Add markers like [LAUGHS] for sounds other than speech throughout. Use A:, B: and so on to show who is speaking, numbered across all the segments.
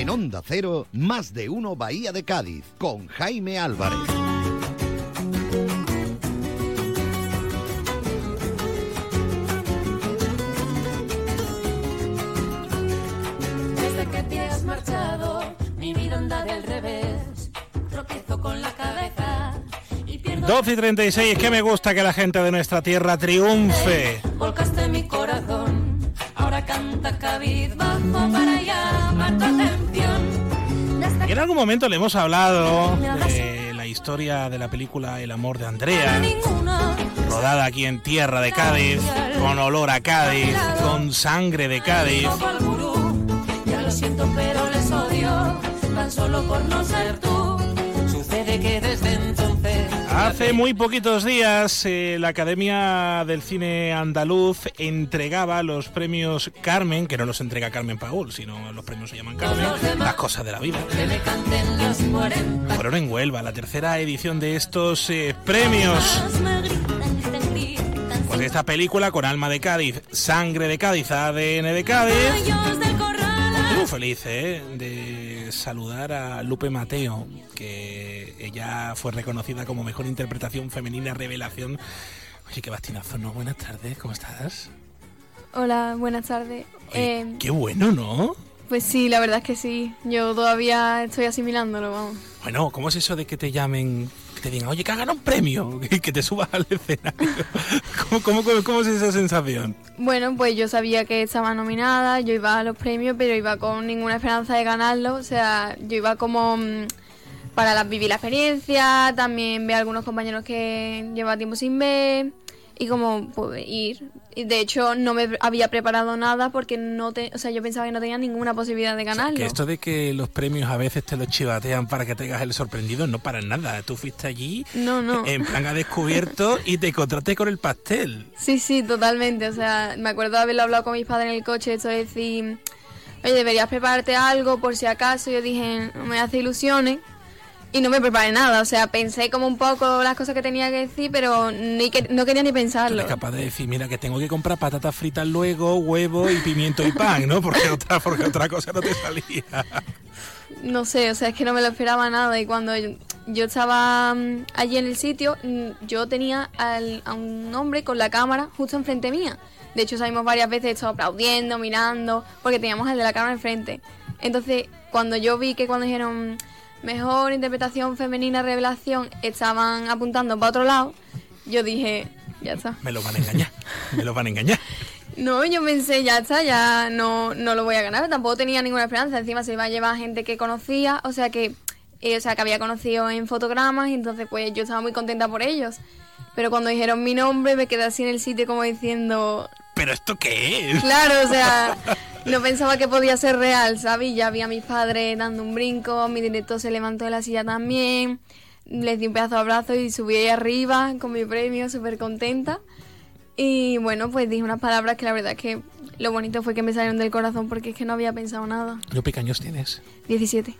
A: En Onda Cero, más de uno Bahía de Cádiz, con Jaime Álvarez.
B: Desde que te has marchado, mi vida anda del revés. Tropiezo con la cabeza y pierdo
C: 12 y 36, que me gusta que la gente de nuestra tierra triunfe. En algún momento le hemos hablado de la historia de la película El amor de Andrea, rodada aquí en tierra de Cádiz, con olor a Cádiz, con sangre de Cádiz.
B: toco al gurú. Ya lo siento, pero les odio, tan solo por no ser tú.
C: Hace muy poquitos días eh, la Academia del Cine Andaluz entregaba los premios Carmen, que no los entrega Carmen Paul, sino los premios se llaman Carmen, las cosas de la vida.
B: que me canten los 40.
C: Fueron en Huelva, la tercera edición de estos eh, premios. Pues esta película con alma de Cádiz, sangre de Cádiz, ADN de Cádiz.
B: Corral.
C: Muy feliz ¿eh? de saludar a Lupe Mateo, que ella fue reconocida como mejor interpretación femenina revelación. Oye, qué bastinazo, ¿no? Buenas tardes, ¿cómo estás?
D: Hola, buenas tardes.
C: Oye,
D: Eh,
C: qué bueno, ¿no?
D: pues sí, la verdad es que sí. Yo todavía estoy asimilándolo, vamos.
C: Bueno, ¿cómo es eso de que te llamen, que te digan, oye, que hagan un premio, [LAUGHS] y que te subas al escenario? [LAUGHS] ¿Cómo, cómo, cómo, cómo es esa sensación?
D: Bueno, pues yo sabía que estaba nominada, yo iba a los premios, pero iba con ninguna esperanza de ganarlo. O sea, yo iba como mm, para la- vivir la experiencia, también ver a algunos compañeros que llevaba tiempo sin ver y como pues, ir. Y de hecho no me había preparado nada porque no te, o sea, yo pensaba que no tenía ninguna posibilidad de ganarlo.
C: Que esto de que los premios a veces te los chivatean para que tengas el sorprendido, no para nada. Tú fuiste allí
D: No, no.
C: en plan a descubierto [LAUGHS] y te encontraste con el pastel.
D: Sí, sí, totalmente. O sea, me acuerdo de haberlo hablado con mis padres en el coche, esto de decir, oye, deberías prepararte algo por si acaso. Yo dije, no me hace ilusiones. Y no me preparé nada. O sea, pensé como un poco las cosas que tenía que decir, pero ni que, no quería ni pensarlo.
C: eres capaz de decir, mira, que tengo que comprar patatas fritas luego, huevo y pimiento y pan, ¿no? Porque otra, porque otra cosa no te salía.
D: No sé, o sea, es que no me lo esperaba nada. Y cuando yo, estaba mm, allí en el sitio, mm, yo tenía al- a un hombre con la cámara justo enfrente mía. De hecho, salimos varias veces, estaba aplaudiendo, mirando, porque teníamos el de la cámara enfrente. Entonces, cuando yo vi que cuando dijeron mejor interpretación femenina revelación, estaban apuntando para otro lado, yo dije, ya está.
C: Me lo van a engañar, me lo van a engañar.
D: No, yo pensé, ya está, ya no, no lo voy a ganar. Tampoco tenía ninguna esperanza. Encima se iba a llevar gente que conocía, o sea que, eh, o sea, que había conocido en fotogramas, y entonces pues yo estaba muy contenta por ellos. Pero cuando dijeron mi nombre me quedé así en el sitio como diciendo,
C: ¿Pero esto qué es?
D: claro, o sea, [LAUGHS] no pensaba que podía ser real, ¿sabes? Ya vi a mis padres dando un brinco, mi director se levantó de la silla también, les di un pedazo de abrazo y subí ahí arriba con mi premio, súper contenta. Y bueno, pues dije unas palabras que la verdad es que lo bonito fue que me salieron del corazón porque es que no había pensado nada.
C: ¿Yo pequeños tienes?
D: 17.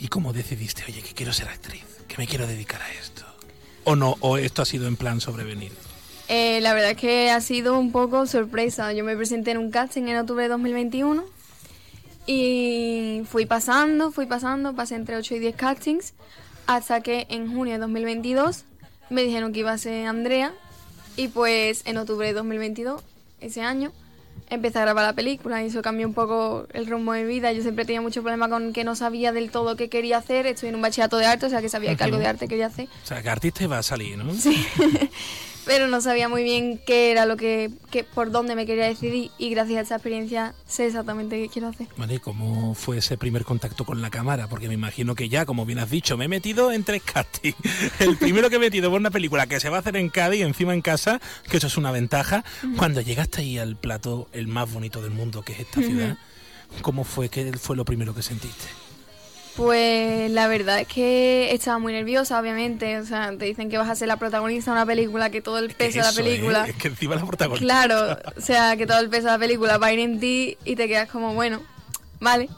C: ¿Y cómo decidiste, oye, que quiero ser actriz, que me quiero dedicar a esto? ¿O no? ¿O esto ha sido en plan sobrevenir?
D: Eh, la verdad es que ha sido un poco sorpresa. Yo me presenté en un casting en octubre de 2021 y fui pasando, fui pasando, pasé entre 8 y 10 castings hasta que en junio de 2022 me dijeron que iba a ser Andrea y pues en octubre de 2022, ese año, empecé a grabar la película y eso cambió un poco el rumbo de mi vida. Yo siempre tenía mucho problema con que no sabía del todo qué quería hacer. Estoy en un bachillerato de arte, o sea que sabía que algo de arte quería hacer.
C: O sea, que artista iba a salir, ¿no?
D: Sí. [LAUGHS] Pero no sabía muy bien qué era lo que, que- por dónde me quería decidir y gracias a esa experiencia sé exactamente qué quiero hacer.
C: Vale, ¿y cómo fue ese primer contacto con la cámara? Porque me imagino que ya, como bien has dicho, me he metido en tres castings. [LAUGHS] El primero que he metido por una película que se va a hacer en Cádiz, encima en casa, que eso es una ventaja. Cuando llegaste ahí al plato, el más bonito del mundo, que es esta ciudad, ¿cómo fue? ¿Qué fue lo primero que sentiste?
D: Pues la verdad es que estaba muy nerviosa, obviamente. O sea, te dicen que vas a ser la protagonista de una película, que todo el peso de la
C: ¿eh?
D: película.
C: Es que encima la protagonista.
D: Claro, o sea, que todo el peso de la película va a ir en ti y te quedas como, bueno, vale.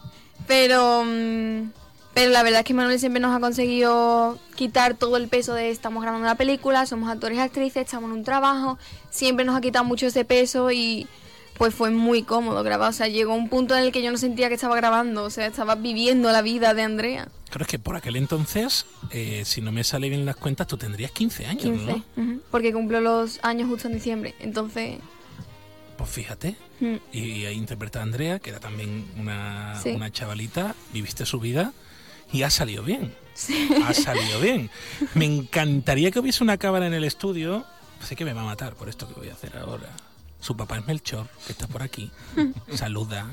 D: Pero, mm, pero la verdad es que Manuel siempre nos ha conseguido quitar todo el peso de estamos grabando una película, somos actores y actrices, estamos en un trabajo. Siempre nos ha quitado mucho ese peso y pues fue muy cómodo grabar. O sea, llegó un punto en el que yo no sentía que estaba grabando, o sea, estaba viviendo la vida de Andrea.
C: Claro, es que por aquel entonces, eh, si no me sale bien las cuentas, tú tendrías 15 años,
D: 15,
C: ¿no?
D: porque cumplo los años justo en diciembre. Entonces,
C: Pues fíjate.
D: mm,
C: Y ahí interpreta a Andrea, que era también una,
D: Sí.
C: una chavalita, viviste su vida y ha salido bien. Ha salido bien. Me encantaría que hubiese una cámara en el estudio. Sé que me va a matar por esto que voy a hacer ahora. Su papá es Melchor, que está por aquí. [LAUGHS] Saluda.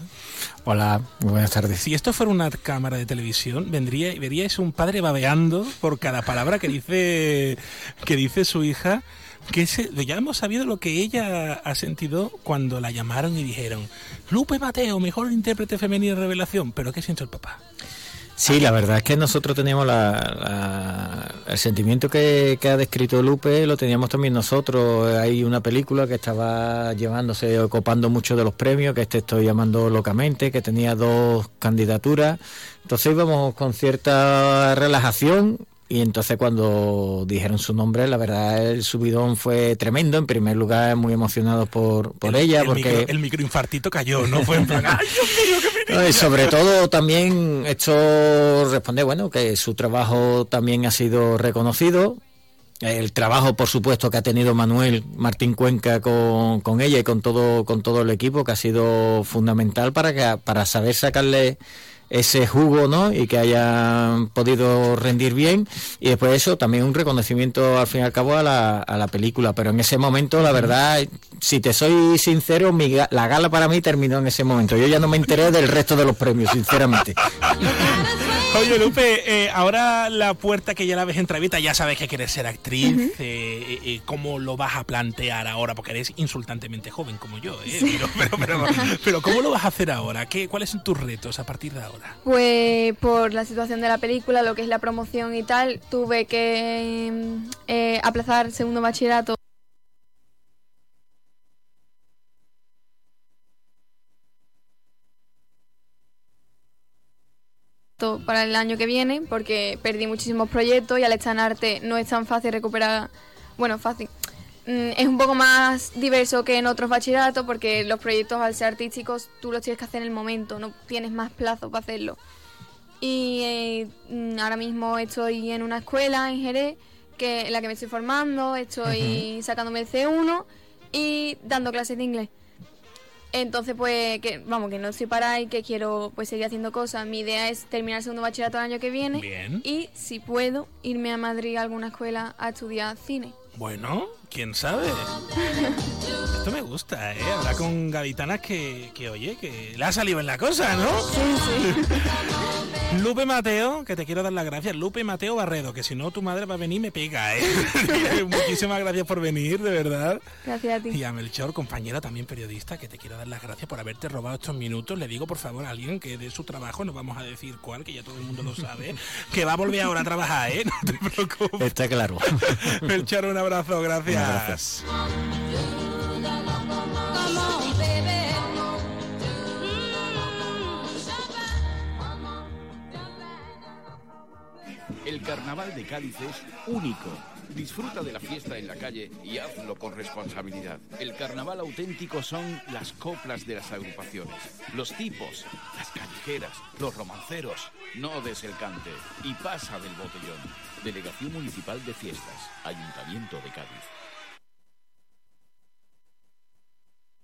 E: Hola, muy buenas tardes.
C: Si esto fuera una cámara de televisión, vendría y veríais un padre babeando por cada palabra que dice que dice su hija. Que se- ya hemos sabido lo que ella ha sentido cuando la llamaron y dijeron Lupe Mateo, mejor intérprete femenino de revelación. Pero ¿qué siento el papá?
E: Sí, la verdad es que nosotros teníamos la, la- el sentimiento que, que ha descrito Lupe, lo teníamos también nosotros. Hay una película que estaba llevándose, copando mucho de los premios, que este estoy llamando locamente, que tenía dos candidaturas. Entonces íbamos con cierta relajación y entonces cuando dijeron su nombre, la verdad el subidón fue tremendo. En primer lugar, muy emocionados por, por
C: El-
E: ella,
C: el
E: porque...
C: micro- el microinfartito cayó, ¿no? Fue en plan, [LAUGHS] ¡ay, Dios mío, qué
E: No, y sobre todo también esto responde, bueno, que su trabajo también ha sido reconocido. El trabajo, por supuesto, que ha tenido Manuel Martín Cuenca con, con ella y con todo, con todo el equipo, que ha sido fundamental para, que, para saber sacarle ese jugo, ¿no? Y que hayan podido rendir bien. Y después de eso, también un reconocimiento, al fin y al cabo, a la, a la película. Pero en ese momento, la verdad, si te soy sincero, mi la gala para mí terminó en ese momento. Yo ya no me enteré del resto de los premios, sinceramente. [LAUGHS]
C: Oye, Lupe, eh, ahora la puerta que ya la ves entrevista, ya sabes que quieres ser actriz. eh, eh, eh, ¿Cómo lo vas a plantear ahora? Porque eres insultantemente joven como yo, ¿eh? Pero, pero, pero, pero ¿cómo lo vas a hacer ahora? ¿Qué, ¿Cuáles son tus retos a partir de ahora?
D: Pues por la situación de la película, lo que es la promoción y tal, tuve que aplazar segundo bachillerato. Para el año que viene porque perdí muchísimos proyectos y al estar en arte no es tan fácil recuperar bueno fácil Mm, es un poco más diverso que en otros bachilleratos porque los proyectos al ser artísticos tú los tienes que hacer en el momento no tienes más plazo para hacerlo y eh, mm, ahora mismo estoy en una escuela en Jerez, que, en la que me estoy formando, estoy sacándome el C1 y dando clases de inglés. Entonces, pues, que, vamos, que no estoy para y que quiero pues seguir haciendo cosas. Mi idea es terminar el segundo bachillerato el año que viene
C: Bien.
D: y, si puedo, irme a Madrid a alguna escuela a estudiar cine.
C: Bueno, quién sabe. [LAUGHS] Esto me gusta, ¿eh? Hablar con gaditanas que, que, oye, que le ha salido en la cosa, ¿no?
D: Sí, sí. [LAUGHS]
C: Lupe Mateo, que te quiero dar las gracias. Lupe Mateo Barredo, que si no tu madre va a venir y me pega, ¿eh? [LAUGHS] Muchísimas gracias por venir, de verdad.
D: Gracias a ti.
C: Y a Melchor, compañera también periodista, que te quiero dar las gracias por haberte robado estos minutos. Le digo, por favor, a alguien que de su trabajo, no vamos a decir cuál, que ya todo el mundo lo sabe, [LAUGHS] que va a volver ahora a trabajar, ¿eh? No te preocupes.
E: Está claro. [LAUGHS]
C: Melchor, un abrazo, gracias.
E: Gracias.
F: El carnaval de Cádiz es único. Disfruta de la fiesta en la calle y hazlo con responsabilidad. El carnaval auténtico son las coplas de las agrupaciones, los tipos, las callejeras, los romanceros. No des el cante y pasa del botellón. Delegación Municipal de Fiestas, Ayuntamiento de Cádiz.